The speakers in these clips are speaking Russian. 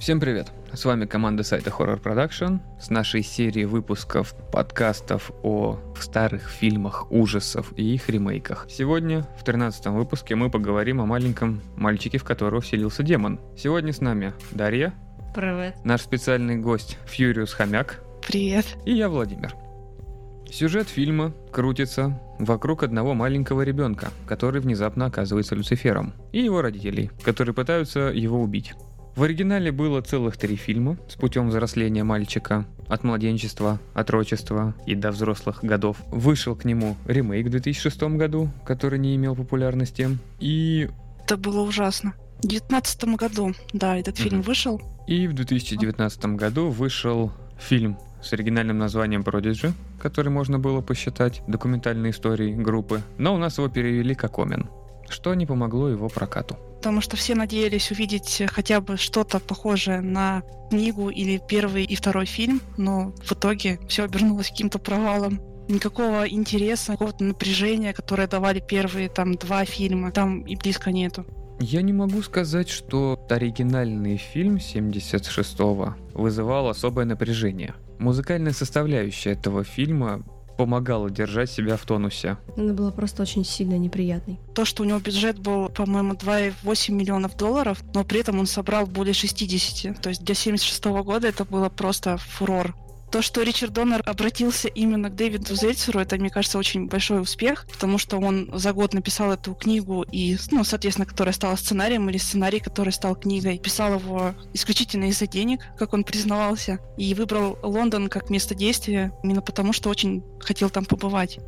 Всем привет! С вами команда сайта Horror Production с нашей серией выпусков подкастов о старых фильмах ужасов и их ремейках. Сегодня, в 13 выпуске, мы поговорим о маленьком мальчике, в которого вселился демон. Сегодня с нами Дарья. Привет. Наш специальный гость Фьюриус Хомяк. Привет. И я, Владимир. Сюжет фильма крутится вокруг одного маленького ребенка, который внезапно оказывается Люцифером, и его родителей, которые пытаются его убить. В оригинале было целых три фильма с путем взросления мальчика от младенчества, отрочества и до взрослых годов. Вышел к нему ремейк в 2006 году, который не имел популярности. И... Это было ужасно. В 2019 году, да, этот Мгм. фильм вышел. И в 2019 году вышел фильм с оригинальным названием Prodigy, который можно было посчитать документальной историей группы, но у нас его перевели как Омен, что не помогло его прокату. Потому что все надеялись увидеть хотя бы что-то похожее на книгу или первый и второй фильм, но в итоге все обернулось каким-то провалом. Никакого интереса, какого-то напряжения, которое давали первые там два фильма, там и близко нету. Я не могу сказать, что оригинальный фильм 76-го вызывал особое напряжение. Музыкальная составляющая этого фильма помогала держать себя в тонусе. Она была просто очень сильно неприятной. То, что у него бюджет был, по-моему, 2,8 миллионов долларов, но при этом он собрал более 60. То есть для 76 года это было просто фурор. То, что Ричард Доннер обратился именно к Дэвиду Зельцеру, это, мне кажется, очень большой успех, потому что он за год написал эту книгу, и, ну, соответственно, которая стала сценарием, или сценарий, который стал книгой. Писал его исключительно из-за денег, как он признавался, и выбрал Лондон как место действия именно потому, что очень хотел там побывать.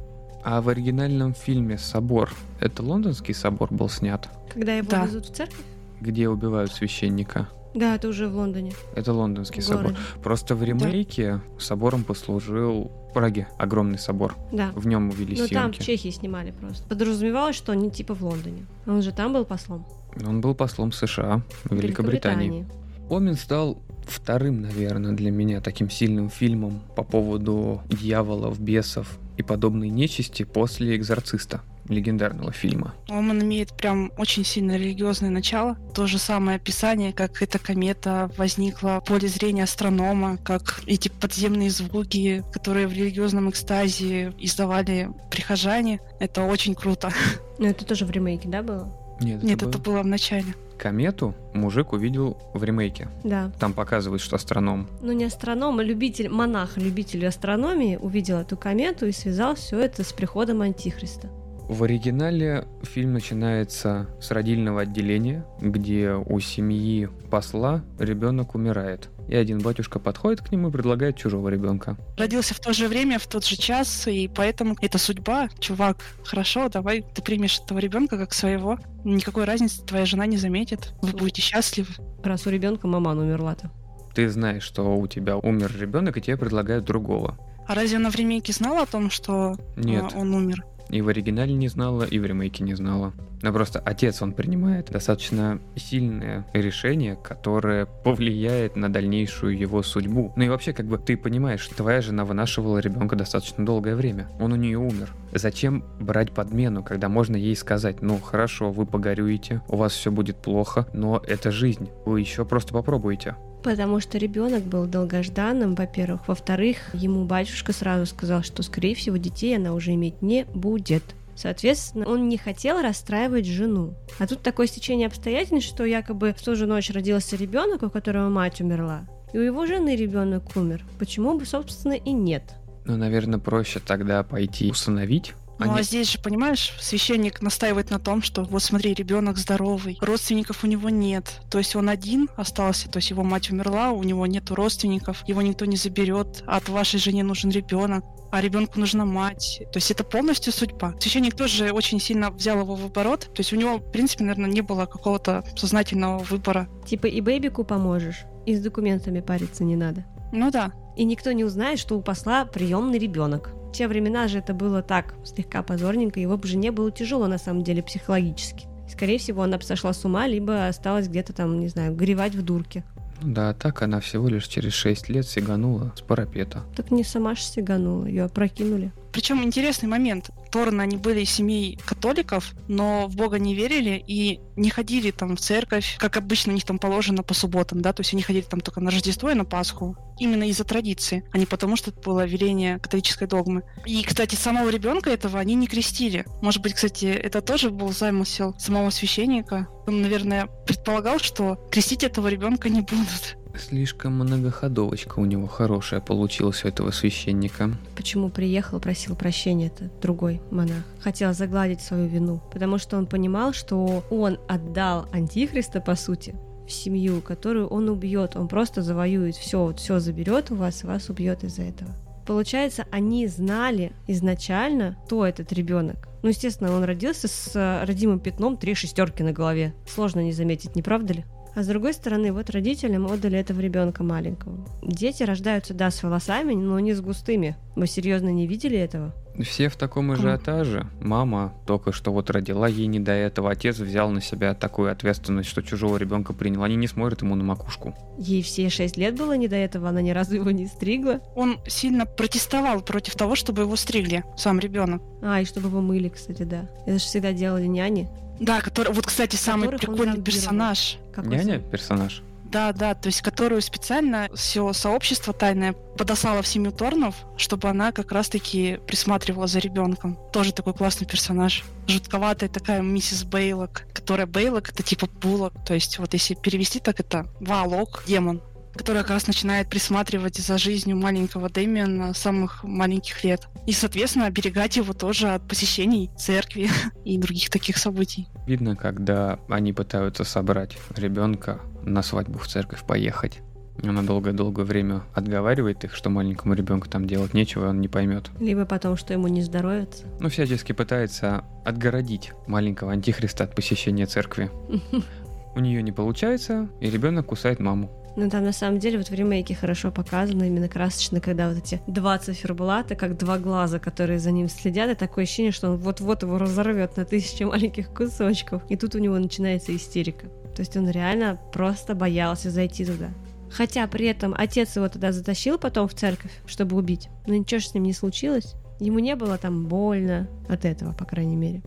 А в оригинальном фильме «Собор» — это лондонский собор был снят, Когда его Да. везут в церковь? где убивают священника. Да, это уже в Лондоне. Это лондонский в собор. городе. Просто в ремейке собором послужил Праге огромный собор. Да. В нем увели Ну там в съемки. Чехии снимали просто. Подразумевалось, что они типа в Лондоне. Он же там был послом. Он был послом США в Великобритании. Омен стал вторым, наверное, для меня таким сильным фильмом по поводу дьяволов, бесов и подобной нечисти после «Экзорциста», легендарного фильма. Он имеет прям очень сильно религиозное начало. То же самое описание, как эта комета возникла в поле зрения астронома, как эти подземные звуки, которые в религиозном экстазе издавали прихожане. Это очень круто. Ну это тоже в ремейке, да, было? Нет, Нет, это это было- было в начале. Комету мужик увидел в ремейке. Да. Там показывают, что астроном. Ну не астроном, а любитель, монах, любитель астрономии увидел эту комету и связал все это с приходом Антихриста. В оригинале фильм начинается с родильного отделения, где у семьи посла ребенок умирает. И один батюшка подходит к нему и предлагает чужого ребенка. Родился в то же время, в тот же час, и поэтому это судьба. Чувак, хорошо, давай ты примешь этого ребенка как своего. Никакой разницы твоя жена не заметит. Вы будете счастливы. Раз у ребенка маман умерла-то. Ты знаешь, что у тебя умер ребенок, и тебе предлагают другого. А разве она в ремейке знала о том, что Нет. а, он умер? И в оригинале не знала, и в ремейке не знала. Но просто отец, он принимает достаточно сильное решение, которое повлияет на дальнейшую его судьбу. Ну и вообще, как бы ты понимаешь, твоя жена вынашивала ребенка достаточно долгое время. Он у нее умер. Зачем брать подмену, когда можно ей сказать, ну хорошо, вы погорюете, у вас все будет плохо, но это жизнь, вы еще просто попробуйте. Потому что ребенок был долгожданным, во-первых. Во-вторых, ему батюшка сразу сказал, что, скорее всего, детей она уже иметь не будет. Соответственно, он не хотел расстраивать жену. А тут такое стечение обстоятельств, что якобы в ту же ночь родился ребенок, у которого мать умерла. И у его жены ребенок умер. Почему бы, собственно, и нет? Ну, наверное, проще тогда пойти усыновить. А Ну а не- здесь же, понимаешь, священник настаивает на том, что вот смотри, ребенок здоровый, родственников у него нет. То есть он один остался, то есть его мать умерла, у него нет родственников, его никто не заберет, а от вашей жене нужен ребенок, а ребенку нужна мать. То есть это полностью судьба. Священник тоже очень сильно взял его в оборот. То есть у него, в принципе, наверное, не было какого-то сознательного выбора. Типа и бэбику поможешь, и с документами париться не надо. Ну да. И никто не узнает, что у посла приемный ребенок. В те времена же это было так, слегка позорненько, его бы жене было тяжело на самом деле психологически. Скорее всего, она бы сошла с ума, либо осталась где-то там, не знаю, горевать в дурке. Ну Да, так она всего лишь через 6 лет сиганула с парапета. Так не сама же сиганула, ее опрокинули. Причем интересный момент. Торны, они были семей католиков, но в Бога не верили и не ходили там в церковь, как обычно у них там положено по субботам, да, то есть они ходили там только на Рождество и на Пасху. Именно из-за традиции, а не потому, что это было веление католической догмы. И, кстати, самого ребенка этого они не крестили. Может быть, кстати, это тоже был замысел самого священника. Он, наверное, предполагал, что крестить этого ребенка не будут. Слишком многоходовочка у него хорошая получилась у этого священника. Почему приехал, просил прощения это другой монах. Хотел загладить свою вину, потому что он понимал, что он отдал Антихриста, по сути, в семью, которую он убьет. Он просто завоюет все, вот все заберет у вас и вас убьет из-за этого. Получается, они знали изначально, кто этот ребенок. Ну, естественно, он родился с э, родимым пятном три шестерки на голове. Сложно не заметить, не правда ли? А с другой стороны, вот родителям отдали этого ребенка маленького. Дети рождаются, да, с волосами, но не с густыми. Вы серьезно не видели этого? Все в таком ажиотаже. Мама только что вот родила, ей не до этого. Отец взял на себя такую ответственность, что чужого ребенка принял. Они не смотрят ему на макушку. Ей все шесть лет было не до этого, она ни разу его не стригла. Он сильно протестовал против того, чтобы его стригли, сам ребенок. А, и чтобы его мыли, кстати, да. Это же всегда делали няни. Да, который, вот, кстати, самый прикольный персонаж. Какой Няня сон? персонаж. Да, да, то есть которую специально все сообщество тайное подосало в семью Торнов, чтобы она как раз-таки присматривала за ребенком. Тоже такой классный персонаж. Жутковатая такая миссис Бейлок, которая Бейлок это типа Буллок, то есть вот если перевести так это Валок, демон, который как раз начинает присматривать за жизнью маленького Дэмиана с самых маленьких лет. И, соответственно, оберегать его тоже от посещений церкви и других таких событий. Видно, когда они пытаются собрать ребенка на свадьбу в церковь поехать. Она долгое-долгое время отговаривает их, что маленькому ребенку там делать нечего, и он не поймет. Либо потому, что ему не здоровится. Ну, всячески пытается отгородить маленького антихриста от посещения церкви. У нее не получается, и ребенок кусает маму. Но там на самом деле вот в ремейке хорошо показано, именно красочно, когда вот эти два циферблата, как два глаза, которые за ним следят, и такое ощущение, что он вот-вот его разорвет на тысячи маленьких кусочков. И тут у него начинается истерика. То есть он реально просто боялся зайти туда. Хотя при этом отец его туда затащил потом в церковь, чтобы убить. Но ничего ж с ним не случилось. Ему не было там больно от этого, по крайней мере.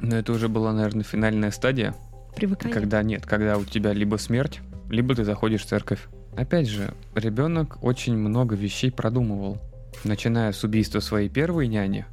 Но это уже была, наверное, финальная стадия, Привыкание. когда нет, когда у тебя либо смерть, либо ты заходишь в церковь. Опять же, ребенок очень много вещей продумывал, начиная с убийства своей первой няни,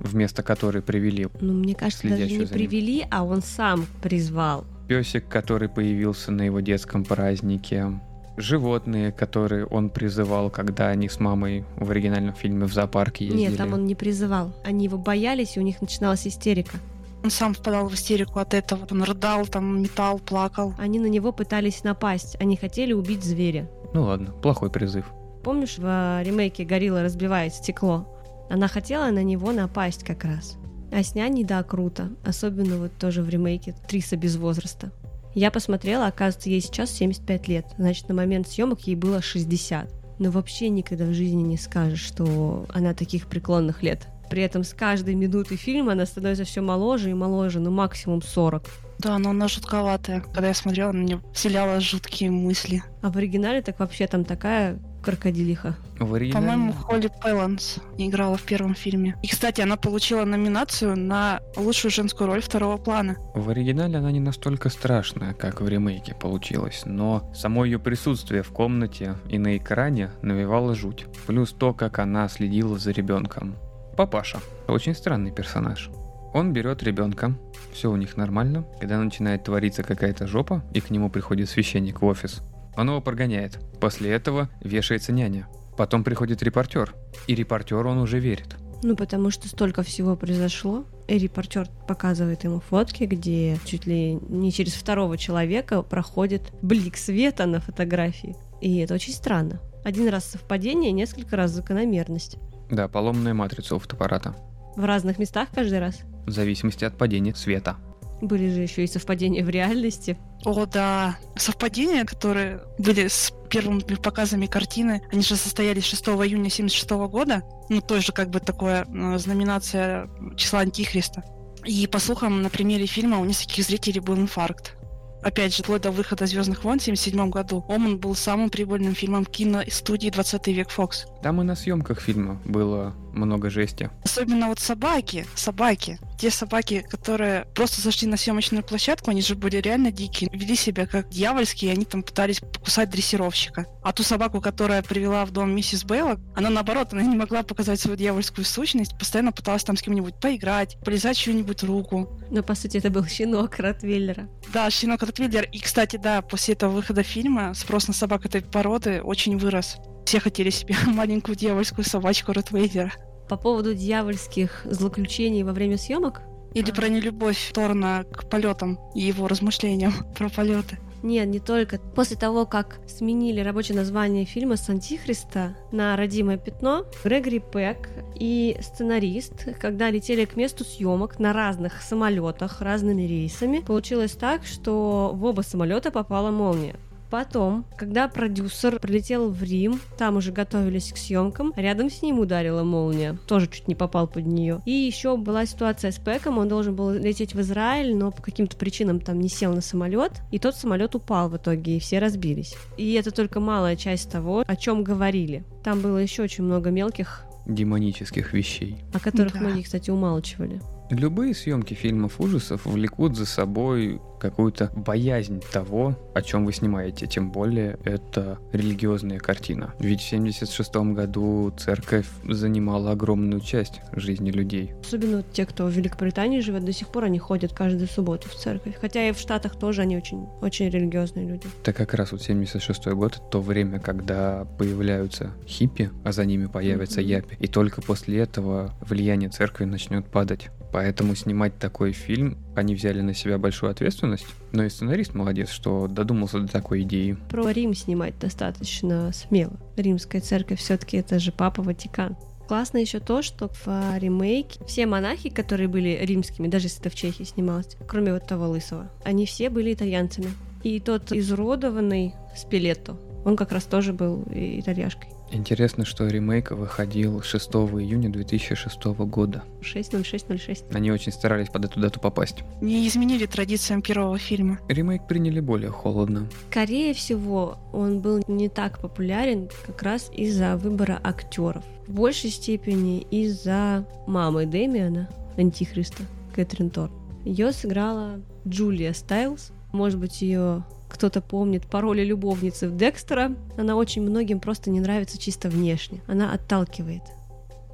вместо которой привели Ну, мне кажется, даже не привели, а он сам призвал. песик, который появился на его детском празднике, животные, которые он призывал, когда они с мамой в оригинальном фильме в зоопарке ездили. Нет, там он не призывал. Они его боялись, и у них начиналась истерика. Он сам впадал в истерику от этого. Он рыдал, там метал, плакал. Они на него пытались напасть. Они хотели убить зверя. Ну ладно, плохой призыв. Помнишь, в э, ремейке Горилла разбивает стекло? Она хотела на него напасть как раз. А с няней, да, круто. Особенно вот тоже в ремейке Триса без возраста. Я посмотрела, оказывается, ей сейчас 75 лет. Значит, на момент съемок ей было 60. Но вообще никогда в жизни не скажешь, что она таких преклонных лет. При этом с каждой минутой фильма она становится все моложе и моложе, ну максимум 40. Да, но она жутковатая. Когда я смотрела, на нее вселяла жуткие мысли. А в оригинале так вообще там такая крокодилиха. В оригинале... По-моему, Холли Пэланс играла в первом фильме. И, кстати, она получила номинацию на лучшую женскую роль второго плана. В оригинале она не настолько страшная, как в ремейке получилось, но само ее присутствие в комнате и на экране навевало жуть. Плюс то, как она следила за ребенком. Папаша. Очень странный персонаж. Он берет ребенка, все у них нормально. Когда начинает твориться какая-то жопа, и к нему приходит священник в офис, он его прогоняет. После этого вешается няня. Потом приходит репортер, и репортеру он уже верит. Ну, потому что столько всего произошло. И репортер показывает ему фотки, где чуть ли не через второго человека проходит блик света на фотографии. И это очень странно. Один раз совпадение, несколько раз закономерность. Да, поломанная матрица у фотоаппарата. В разных местах каждый раз. В зависимости от падения света. Были же еще и совпадения в реальности. О, да. Совпадения, которые были с первыми показами картины, они же состоялись 6 июня 76 года. Ну, тоже как бы такое э, знаменация числа Антихриста. И по слухам, на примере фильма у нескольких зрителей был инфаркт. Опять же, вплоть до выхода Звездных войн в 1977 году, Оман был самым прибыльным фильмом киностудии 20 век Fox. Там и на съемках фильма было много жести. Особенно вот собаки, собаки. Те собаки, которые просто зашли на съемочную площадку, они же были реально дикие, вели себя как дьявольские, и они там пытались покусать дрессировщика. А ту собаку, которая привела в дом миссис Бейлок, она наоборот, она не могла показать свою дьявольскую сущность, постоянно пыталась там с кем-нибудь поиграть, полезать чью-нибудь руку. Но по сути это был щенок Ротвейлера. Да, щенок Ротвейлер. И, кстати, да, после этого выхода фильма спрос на собак этой породы очень вырос. Все хотели себе маленькую дьявольскую собачку Ротвейлера. По поводу дьявольских злоключений во время съемок? Или про нелюбовь Торна к полетам и его размышлениям про полеты. Нет, не только. После того, как сменили рабочее название фильма с Антихриста на «Родимое пятно», Грегори Пэк и сценарист, когда летели к месту съемок на разных самолетах, разными рейсами, получилось так, что в оба самолета попала молния. Потом, когда продюсер прилетел в Рим, там уже готовились к съемкам, рядом с ним ударила молния, тоже чуть не попал под нее. И еще была ситуация с Пэком, он должен был лететь в Израиль, но по каким-то причинам там не сел на самолет, и тот самолет упал в итоге, и все разбились. И это только малая часть того, о чем говорили. Там было еще очень много мелких демонических вещей. О которых Да. многие, кстати, умалчивали. Любые съемки фильмов ужасов влекут за собой какую-то боязнь того, о чем вы снимаете, тем более это религиозная картина. Ведь в 1976 году церковь занимала огромную часть жизни людей. Особенно вот те, кто в Великобритании живет, до сих пор они ходят каждую субботу в церковь. Хотя и в Штатах тоже они очень, очень религиозные люди. Это как раз вот 76 год, то время, когда появляются хиппи, а за ними появятся Мгм. япи. И только после этого влияние церкви начнет падать. Поэтому снимать такой фильм, они взяли на себя большую ответственность. Но и сценарист молодец, что додумался до такой идеи. Про Рим снимать достаточно смело. Римская церковь все-таки это же Папа Ватикан. Классно еще то, что в а, ремейке все монахи, которые были римскими, даже если это в Чехии снималось, кроме вот того лысого, они все были итальянцами. И тот изуродованный Спилетто, он как раз тоже был и- итальяшкой. Интересно, что ремейк выходил 6 июня 2006 года. 60606. Они очень старались под эту дату попасть. Не изменили традициям первого фильма. Ремейк приняли более холодно. Скорее всего, он был не так популярен как раз из-за выбора актеров. В большей степени из-за мамы Дэмиана, Антихриста, Кэтрин Торн. Ее сыграла Джулия Стайлз. Может быть, ее кто-то помнит по роли любовницы в Декстера. Она очень многим просто не нравится чисто внешне. Она отталкивает.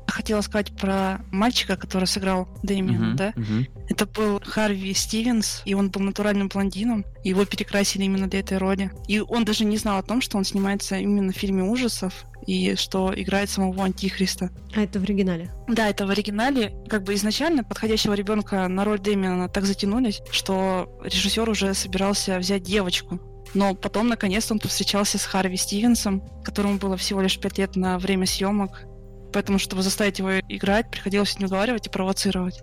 Хотела сказать про мальчика, который сыграл Дэмиана, Мгм, да? мгм. Это был Харви Стивенс, и он был натуральным блондином. Его перекрасили именно для этой роли. И он даже не знал о том, что он снимается именно в фильме ужасов, и что играет самого Антихриста. А это в оригинале. Да, это в оригинале. Как бы изначально подходящего ребенка на роль Дэмиана так затянулись, что режиссер уже собирался взять девочку. Но потом, наконец-то, он повстречался с Харви Стивенсом, которому было всего лишь пять лет на время съемок. Поэтому, чтобы заставить его играть, приходилось не уговаривать и провоцировать.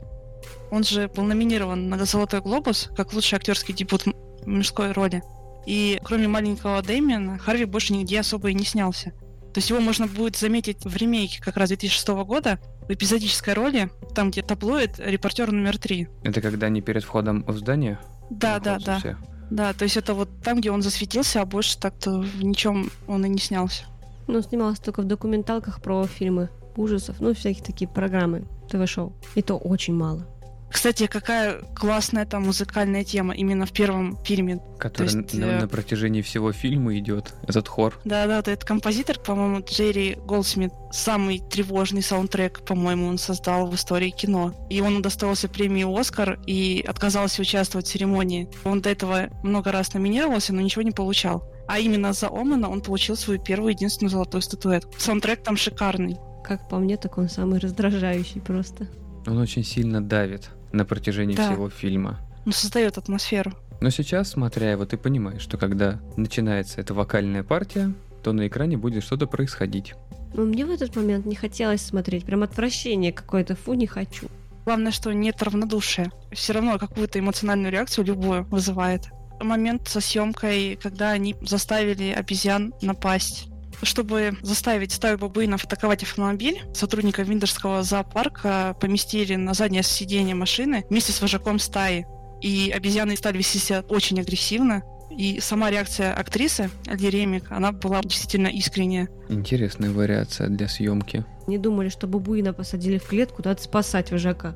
Он же был номинирован на «Золотой глобус» как лучший актерский дебют м- мужской роли. И кроме маленького Дэмиана, Харви больше нигде особо и не снялся. То есть его можно будет заметить в ремейке как раз 2006 года в эпизодической роли, там, где таблоид, репортер номер три. Это когда они перед входом в здание? Да, да, да. все? Да, то есть это вот там, где он засветился, а больше так-то в ничем он и не снялся. Ну, снималась только в документалках про фильмы ужасов, ну, всякие такие программы, ТВ-шоу. И то очень мало. Кстати, какая классная там музыкальная тема именно в первом фильме. Который есть, на, э, на протяжении всего фильма идет, этот хор. Да-да, вот этот композитор, по-моему, Джерри Голдсмит, самый тревожный саундтрек, по-моему, он создал в истории кино. И он удостоился премии «Оскар» и отказался участвовать в церемонии. Он до этого много раз номинировался, но ничего не получал. А именно за Омена он получил свою первую единственную золотую статуэтку. Саундтрек там шикарный. Как по мне, так он самый раздражающий просто. Он очень сильно давит на протяжении Да. всего фильма. Он создает атмосферу. Но сейчас, смотря его, ты понимаешь, что когда начинается эта вокальная партия, то на экране будет что-то происходить. Но мне в этот момент не хотелось смотреть. Прям отвращение какое-то. Фу, не хочу. Главное, что нет равнодушия. Все равно какую-то эмоциональную реакцию любую вызывает. Момент со съемкой, когда они заставили обезьян напасть. Чтобы заставить стаю бабуинов атаковать автомобиль, сотрудника Виндерского зоопарка поместили на заднее сиденье машины вместе с вожаком стаи. и обезьяны стали вести себя очень агрессивно. И сама реакция актрисы Альди Ремик, она была действительно искренняя. Интересная вариация для съемки. Не думали, что бабуина посадили в клетку, надо спасать вожака.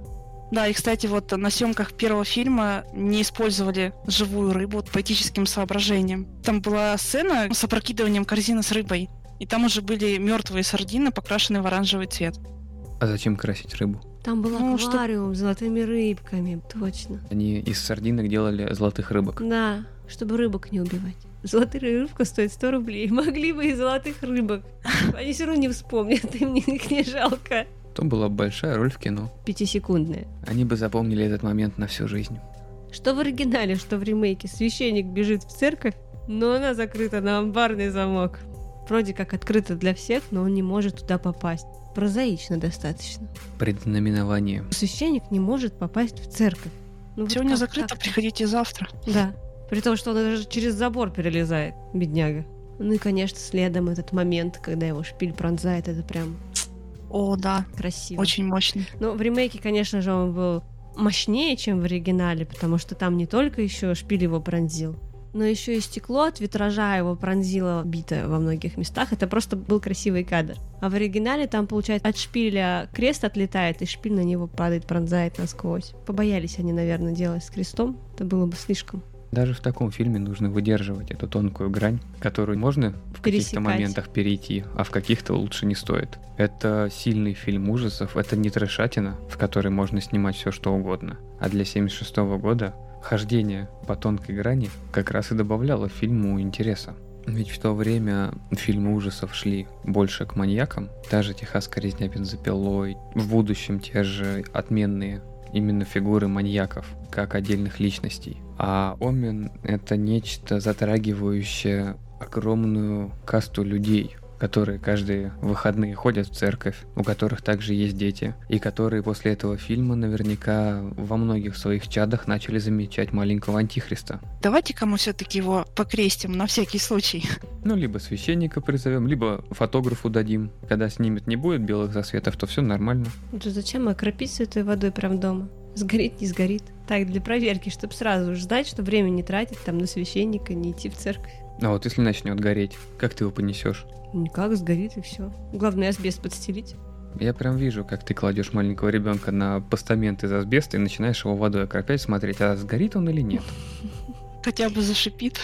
Да, и, кстати, вот на съемках первого фильма не использовали живую рыбу по этическим соображениям. Там была сцена с опрокидыванием корзины с рыбой. И там уже были мертвые сардины, покрашенные в оранжевый цвет. А зачем красить рыбу? Там был Ну, что- аквариум с золотыми рыбками, точно. Они из сардинок делали золотых рыбок. Да, чтобы рыбок не убивать. Золотая рыбка стоит 100 рублей. Могли бы и золотых рыбок. Они все равно не вспомнят, им не- их не жалко. То была большая роль в кино. Пятисекундная. Они бы запомнили этот момент на всю жизнь. Что в оригинале, что в ремейке. Священник бежит в церковь, но она закрыта на амбарный замок. Вроде как открыта для всех, но он не может туда попасть. Прозаично достаточно. Предзнаменование. Священник не может попасть в церковь. Ну, вот Сегодня как закрыто, приходите завтра. Да. При том, что он даже через забор перелезает, бедняга. Ну и, конечно, следом этот момент, когда его шпиль пронзает, это прям О, да, красиво. очень мощный. Ну, в ремейке, конечно же, он был мощнее, чем в оригинале, потому что там не только еще шпиль его пронзил, но еще и стекло от витража его пронзило битое во многих местах. Это просто был красивый кадр. А в оригинале там, получается, от шпиля крест отлетает, и шпиль на него падает, пронзает насквозь. Побоялись они, наверное, делать с крестом. Это было бы слишком. Даже в таком фильме нужно выдерживать эту тонкую грань, которую можно в каких-то моментах перейти, а в каких-то лучше не стоит. Это сильный фильм ужасов, это не трешатина, в которой можно снимать все что угодно. А для 76 года хождение по тонкой грани как раз и добавляло фильму интереса. Ведь в то время фильмы ужасов шли больше к маньякам. Та же «Техасская резня бензопилой», в будущем те же отменные именно фигуры маньяков, как отдельных личностей. А Омен — это нечто затрагивающее огромную касту людей, которые каждые выходные ходят в церковь, у которых также есть дети, и которые после этого фильма наверняка во многих своих чадах начали замечать маленького антихриста. Давайте-ка мы все-таки его покрестим на всякий случай. Ну, либо священника призовем, либо фотографу дадим. Когда снимет не будет белых засветов, то все нормально. То зачем окропить святой водой прям дома? Сгорит, не сгорит. Так, для проверки, чтобы сразу же знать, что время не тратить там на священника, не идти в церковь. А вот если начнет гореть, как ты его понесешь? Никак, сгорит и все. Главное, асбест подстелить. Я прям вижу, как ты кладешь маленького ребенка на постамент из асбеста и начинаешь его водой окропять, смотреть, а сгорит он или нет. Хотя бы зашипит.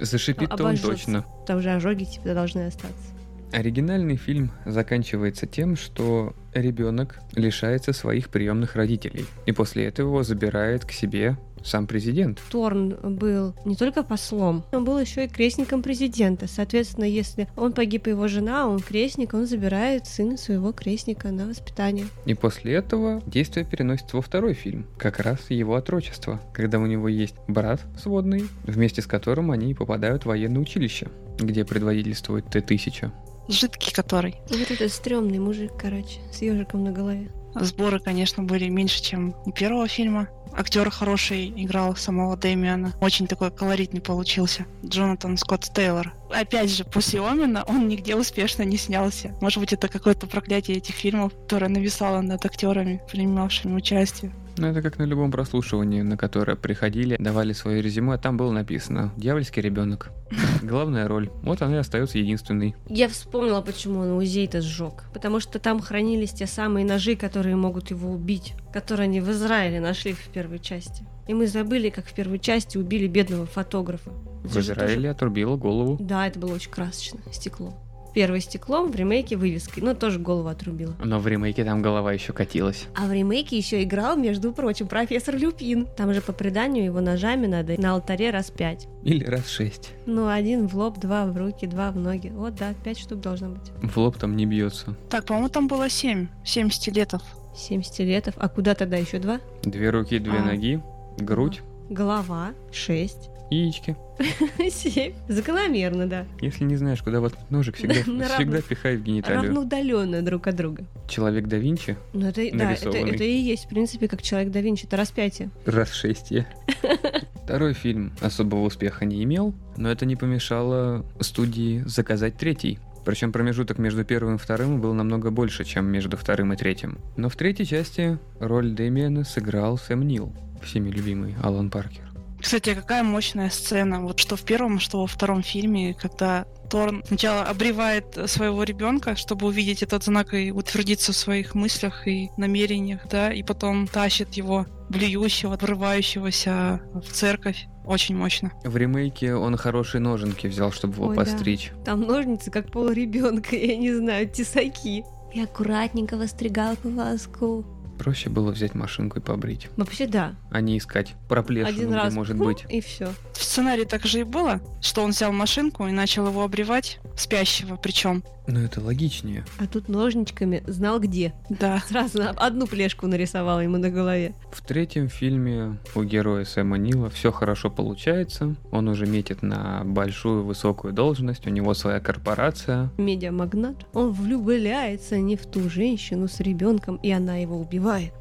Зашипит-то он точно. Там же ожоги типа должны остаться. Оригинальный фильм заканчивается тем, что ребенок лишается своих приемных родителей. И после этого его забирает к себе сам президент. Торн был не только послом, он был еще и крестником президента. Соответственно, если он погиб его жена, он крестник, он забирает сына своего крестника на воспитание. И после этого действие переносится во второй фильм, как раз его отрочество, когда у него есть брат сводный, вместе с которым они попадают в военное училище, где предводительствует Т-1000. Жидкий который. Ну, Вот этот стрёмный мужик, короче, с ежиком на голове. Сборы, конечно, были меньше, чем у первого фильма. Актер хороший играл самого Дэмиана. Очень такой колоритный получился. Джонатан Скотт Тейлор. Опять же, после Омена он нигде успешно не снялся. Может быть, это какое-то проклятие этих фильмов, которое нависало над актерами, принимавшими участие. Ну, это как на любом прослушивании, на которое приходили, давали свое резюме, а там было написано «Дьявольский ребенок». Главная роль. Вот она и остается единственной. Я вспомнила, почему он музей-то сжег. Потому что там хранились те самые ножи, которые могут его убить, которые они в Израиле нашли в первой части. И мы забыли, как в первой части убили бедного фотографа. В тоже- Израиле отрубила голову. Да, это было очень красочно. Стекло. Первое стеклом, в ремейке вывеской. Ну, тоже голову отрубила. Но в ремейке там голова еще катилась. А в ремейке еще играл, между прочим, профессор Люпин. Там же по преданию его ножами надо на алтаре распять. Или раз шесть. Ну, один в лоб, два в руки, два в ноги. Вот, да, пять штук должно быть. В лоб там не бьется. Так, по-моему, там было семь. Семь стилетов. Семь стилетов. А куда тогда еще два? Две руки, две А. ноги, грудь, Голова. Шесть. Яички. Семь. Закономерно, да. Если не знаешь, куда воткнуть ножик, всегда, всегда пихай в гениталию. Равноудаленно друг от друга. Человек да Винчи, Ну, это, да, это, это и есть, в принципе, как человек да Винчи. Это распятие. раз шестье. Второй фильм особого успеха не имел, но это не помешало студии заказать третий. Причем промежуток между первым и вторым был намного больше, чем между вторым и третьим. Но в третьей части роль Дэмиена сыграл Сэм Нил, всеми любимый Алан Паркер. Кстати, а какая мощная сцена, вот что в первом, что во втором фильме, когда Торн сначала обревает своего ребенка, чтобы увидеть этот знак и утвердиться в своих мыслях и намерениях, да, и потом тащит его блюющего, врывающегося в церковь. Очень мощно. В ремейке он хорошие ноженки взял, чтобы его Ой, да. постричь. Там ножницы, как пол ребенка, я не знаю, тесаки. И аккуратненько востригал по волоску. Проще было взять машинку и побрить, Вообще да. а не искать проплешину, Один где раз. может хм, быть. И все. В сценарии так же и было, что он взял машинку и начал его обревать, спящего причем. Но это логичнее. А тут ножничками знал где. Да. Сразу одну плешку нарисовала ему на голове. В третьем фильме у героя Сэма Нила все хорошо получается. Он уже метит на большую высокую должность, у него своя корпорация. Медиамагнат. Он влюбляется не в ту женщину с ребенком, и она его убивает.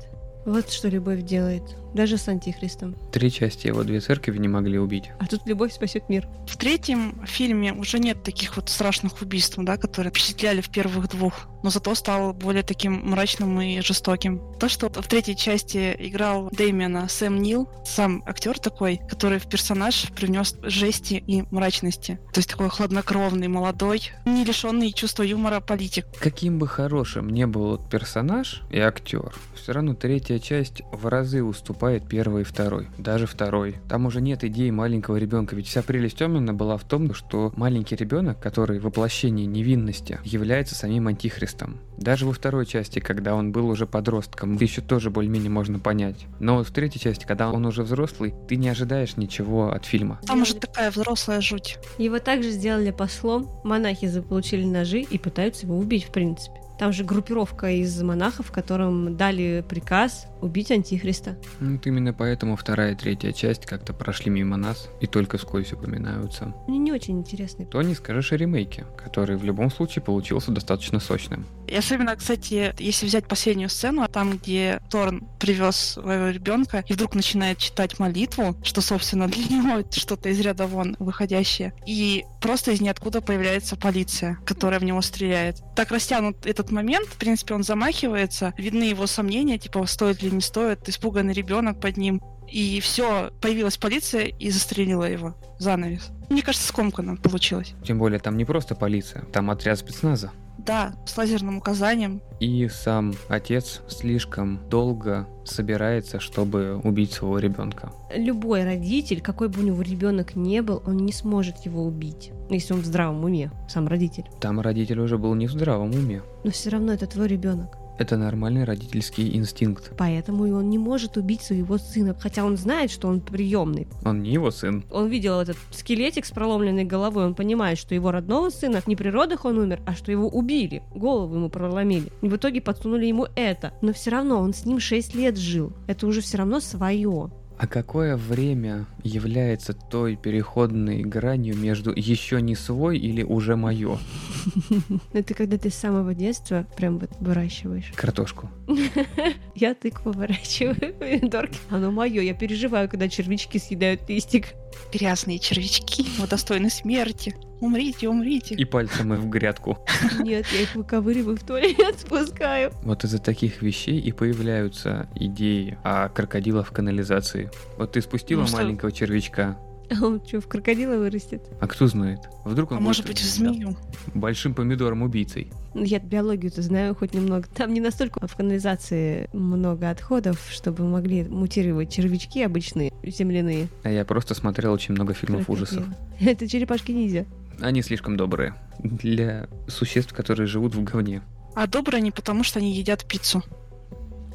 Вот что любовь делает. Даже с антихристом. Три части его две церкви не могли убить. А тут любовь спасет мир. В третьем фильме уже нет таких вот страшных убийств, да, которые впечатляли в первых двух, но зато стал более таким мрачным и жестоким. То, что в третьей части играл Дэмиана Сэм Нил, сам актер такой, который в персонаж привнес жести и мрачности. То есть такой хладнокровный, молодой, не лишенный чувства юмора политик. Каким бы хорошим не был персонаж и актер, все равно третья часть в разы уступает первой и второй. Даже второй. Там уже нет идеи маленького ребенка. Ведь вся прелесть Омена была в том, что маленький ребенок, который воплощение невинности, является самим антихристом. Даже во второй части, когда он был уже подростком, еще тоже более-менее можно понять. Но вот в третьей части, когда он уже взрослый, ты не ожидаешь ничего от фильма. Там уже такая взрослая жуть. Его также сделали послом. Монахи заполучили ножи и пытаются его убить, в принципе. Там же группировка из монахов, которым дали приказ убить антихриста. Ну, Вот именно поэтому вторая и третья часть как-то прошли мимо нас и только вскользь упоминаются. Мне не очень интересно. То не скажешь о ремейке, который в любом случае получился достаточно сочным. И особенно, кстати, если взять последнюю сцену, там, где Торн привез своего ребенка и вдруг начинает читать молитву, что, собственно, для него это что-то из ряда вон выходящее. И просто из ниоткуда появляется полиция, которая в него стреляет. Так растянут этот момент, в принципе, он замахивается, видны его сомнения, типа, стоит ли не стоит, испуганный ребенок под ним. И все, появилась полиция и застрелила его. Занавес. Мне кажется, скомканно получилось. Тем более там не просто полиция, там отряд спецназа. Да, с лазерным указанием. И сам отец слишком долго собирается, чтобы убить своего ребенка. Любой родитель, какой бы у него ребенок не был, он не сможет его убить, если он в здравом уме, сам родитель. Там родитель уже был не в здравом уме. Но все равно это твой ребенок. Это нормальный родительский инстинкт. Поэтому и он не может убить своего сына, хотя он знает, что он приемный. Он не его сын. Он видел этот скелетик с проломленной головой, он понимает, что его родного сына не при родах он умер, а что его убили, голову ему проломили. И в итоге подсунули ему это. Но все равно он с ним 6 лет жил. Это уже все равно свое. А какое время является той переходной гранью между еще не свой или уже мое? Это когда ты с самого детства прям вот выращиваешь. Картошку. Я тыкву выращиваю, помидорки. Оно мое, я переживаю, когда червячки съедают листик. Грязные червячки, вы достойны смерти. Умрите, умрите. И пальцем и в грядку. Нет, я их выковыриваю в туалет, спускаю. Вот из-за таких вещей и появляются идеи о крокодилах в канализации. Вот ты спустила Ну что? маленького червячка, А он что, в крокодила вырастет? а кто знает? Вдруг он А может быть, в змею. большим помидором-убийцей. Ну, Я биологию-то знаю хоть немного. Там не настолько в канализации много отходов, чтобы могли мутировать червячки обычные, земляные. А я просто смотрел очень много фильмов ужасов. Крокодилы. Это черепашки ниндзя. Они слишком добрые для существ, которые живут в говне. А добрые они потому, что они едят пиццу.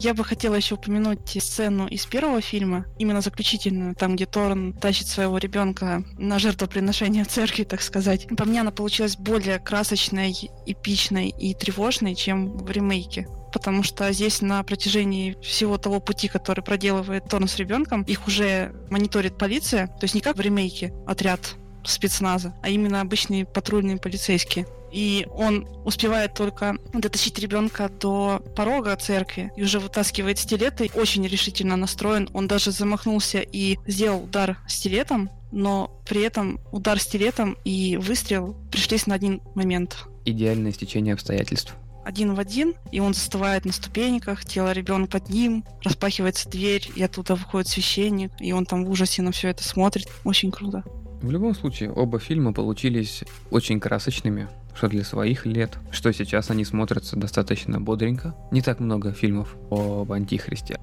Я бы хотела еще упомянуть сцену из первого фильма, именно заключительную, там, где Торн тащит своего ребенка на жертвоприношение церкви, так сказать. По мне она получилась более красочной, эпичной и тревожной, чем в ремейке. Потому что здесь на протяжении всего того пути, который проделывает Торн с ребенком, их уже мониторит полиция, то есть не как в ремейке отряд спецназа, а именно обычные патрульные полицейские. И он успевает только дотащить ребенка до порога церкви и уже вытаскивает стилеты. Очень решительно настроен. Он даже замахнулся и сделал удар стилетом, но при этом удар стилетом и выстрел пришлись на один момент. идеальное стечение обстоятельств. Один в один, и он застывает на ступеньках, тело ребенка под ним, распахивается дверь, и оттуда выходит священник, и он там в ужасе на все это смотрит. Очень круто. В любом случае, оба фильма получились очень красочными, что для своих лет, что сейчас они смотрятся достаточно бодренько. Не так много фильмов об Антихристе.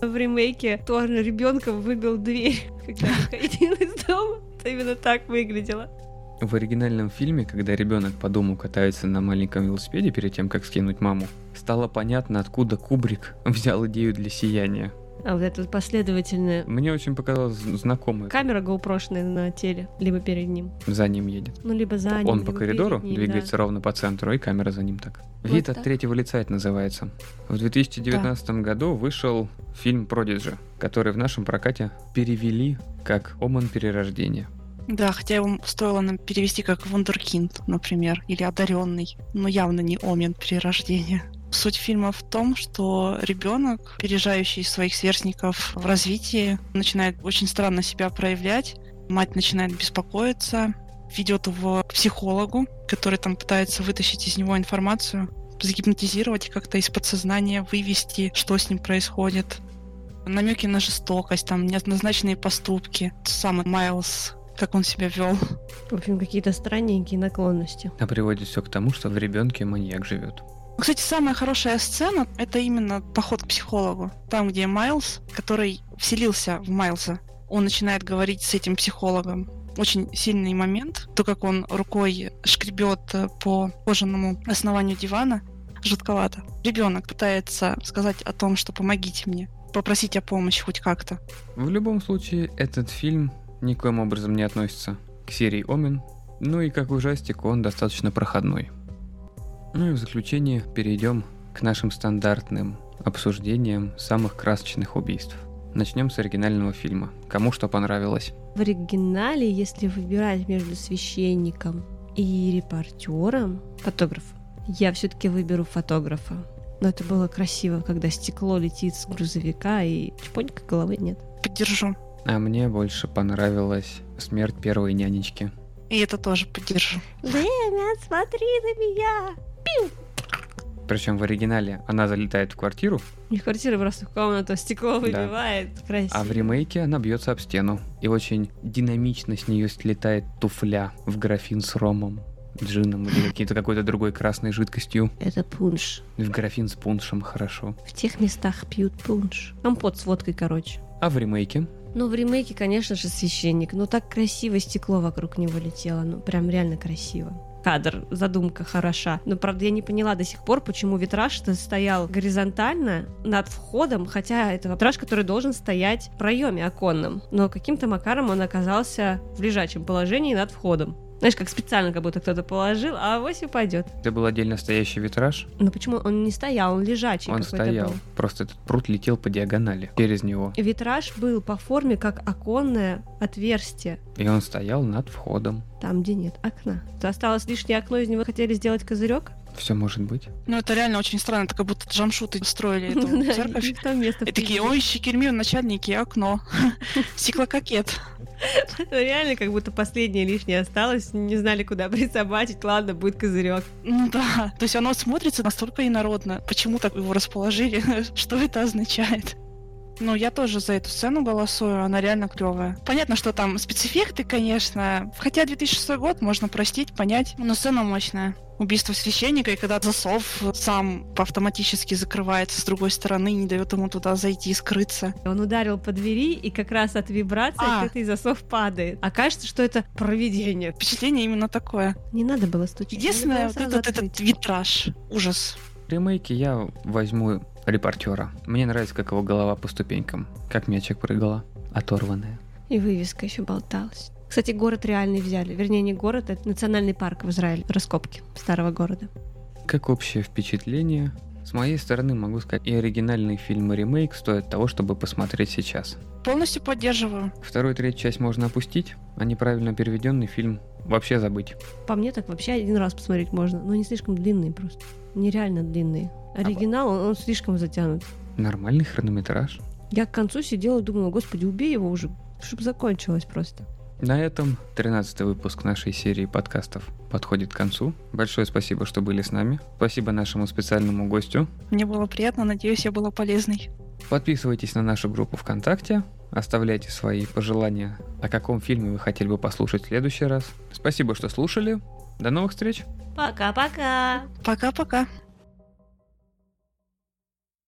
В ремейке тоже ребенка выбил дверь, когда выходил из дома. Это именно так выглядело. В оригинальном фильме, когда ребенок по дому катается на маленьком велосипеде перед тем, как скинуть маму, стало понятно, откуда Кубрик взял идею для сияния. А вот это последовательная Мне очень показалось знакомое. камера GoPro-шная на теле, либо перед ним. За ним едет. Ну, либо за ним. Он либо по коридору ним, двигается да. ровно по центру, и камера за ним так. Вот Вид так. от третьего лица это называется. В 2019 году вышел фильм «Продиджи», который в нашем прокате перевели как «Оман перерождения». Да, хотя его стоило нам перевести как вундеркинд, например, или одаренный, но явно не омен перерождения. Суть фильма в том, что ребенок, пережающий своих сверстников в развитии, начинает очень странно себя проявлять. Мать начинает беспокоиться, ведет его к психологу, который там пытается вытащить из него информацию, загипнотизировать как-то из подсознания вывести, что с ним происходит. Намеки на жестокость, там неоднозначные поступки. Сам Майлз, как он себя вел. В общем, какие-то странненькие наклонности. А приводит все к тому, что в ребенке маньяк живет. Кстати, самая хорошая сцена — это именно поход к психологу. Там, где Майлз, который вселился в Майлза, он начинает говорить с этим психологом. Очень сильный момент. То, как он рукой шкребет э, по кожаному основанию дивана, жутковато. Ребенок пытается сказать о том, что помогите мне, попросить о помощи хоть как-то. В любом случае, этот фильм никоим образом не относится к серии «Омен», ну и как ужастик он достаточно проходной. Ну и в заключение перейдем к нашим стандартным обсуждениям самых красочных убийств. Начнем с оригинального фильма. Кому что понравилось? В оригинале, если выбирать между священником и репортером, фотографом, я все-таки выберу фотографа. Но это было красиво, когда стекло летит с грузовика и чпонька головы нет. Поддержу. А мне больше понравилась смерть первой нянечки. И это тоже поддержу. Время, смотри на меня! Причем в оригинале она залетает в квартиру, Не в квартиру, просто в комнату стекло выбивает. Красиво. а в ремейке она бьется об стену. И очень динамично с нее слетает туфля в графин с ромом, джином или какой-то какой-то другой красной жидкостью. Это пунш. В графин с пуншем хорошо. В тех местах пьют пунш. Компот с водкой, короче. А в ремейке Ну, в ремейке, конечно же, священник. Ну, так красиво стекло вокруг него летело. Ну, прям реально красиво. Кадр, задумка хороша. Но, правда, я не поняла до сих пор, почему витраж-то стоял горизонтально над входом, хотя это витраж, который должен стоять в проеме оконном. Но каким-то макаром он оказался в лежачем положении над входом. Знаешь, как специально как будто кто-то положил, а авось упадет. это был отдельно стоящий витраж. Но почему он не стоял, он лежачий Он стоял. был. Просто этот пруд летел по диагонали через него. Витраж был по форме как оконное отверстие. И он стоял над входом. Там, где нет окна. То осталось лишнее окно, из него хотели сделать козырек. Все может быть. Ну, это реально очень странно, это как будто джамшуты строили эту церковь. и такие, ой, щекерми, начальники, окно. Стеклококет. Реально, как будто последнее лишнее осталось. Не знали, куда присобачить. Ладно, будет козырек. Ну да, то есть оно смотрится настолько инородно. Почему так его расположили? Что это означает? Ну, я тоже за эту сцену голосую, она реально клевая. Понятно, что там спецэффекты, конечно. Хотя 2006 год можно простить, понять, но сцена мощная. Убийство священника, и когда засов сам автоматически закрывается с другой стороны, не дает ему туда зайти и скрыться. Он ударил по двери, и как раз от вибрации А. этой засов падает. А кажется, что это провидение. Впечатление именно такое. Не надо было стучать. Единственное, вот этот, этот витраж. Ужас. В ремейке я возьму репортера. Мне нравится, как его голова по ступенькам. Как мячик прыгала. Оторванная. И вывеска еще болталась. Кстати, город реальный взяли. Вернее, не город, это национальный парк в Израиле. Раскопки старого города. Как общее впечатление, с моей стороны могу сказать, и оригинальный фильм, и ремейк стоят того, чтобы посмотреть сейчас. Полностью поддерживаю. Вторую и третью часть можно опустить, а неправильно переведенный фильм вообще забыть. По мне так вообще один раз посмотреть можно, но не слишком длинные просто. Нереально длинные. Оригинал, он, он слишком затянут. Нормальный хронометраж. Я к концу сидела и думала, господи, убей его уже, чтобы закончилось просто. На этом 13 выпуск нашей серии подкастов подходит к концу. Большое спасибо, что были с нами. Спасибо нашему специальному гостю. Мне было приятно, надеюсь, я была полезной. Подписывайтесь на нашу группу ВКонтакте, оставляйте свои пожелания, о каком фильме вы хотели бы послушать в следующий раз. Спасибо, что слушали. До новых встреч. Пока-пока. Пока-пока.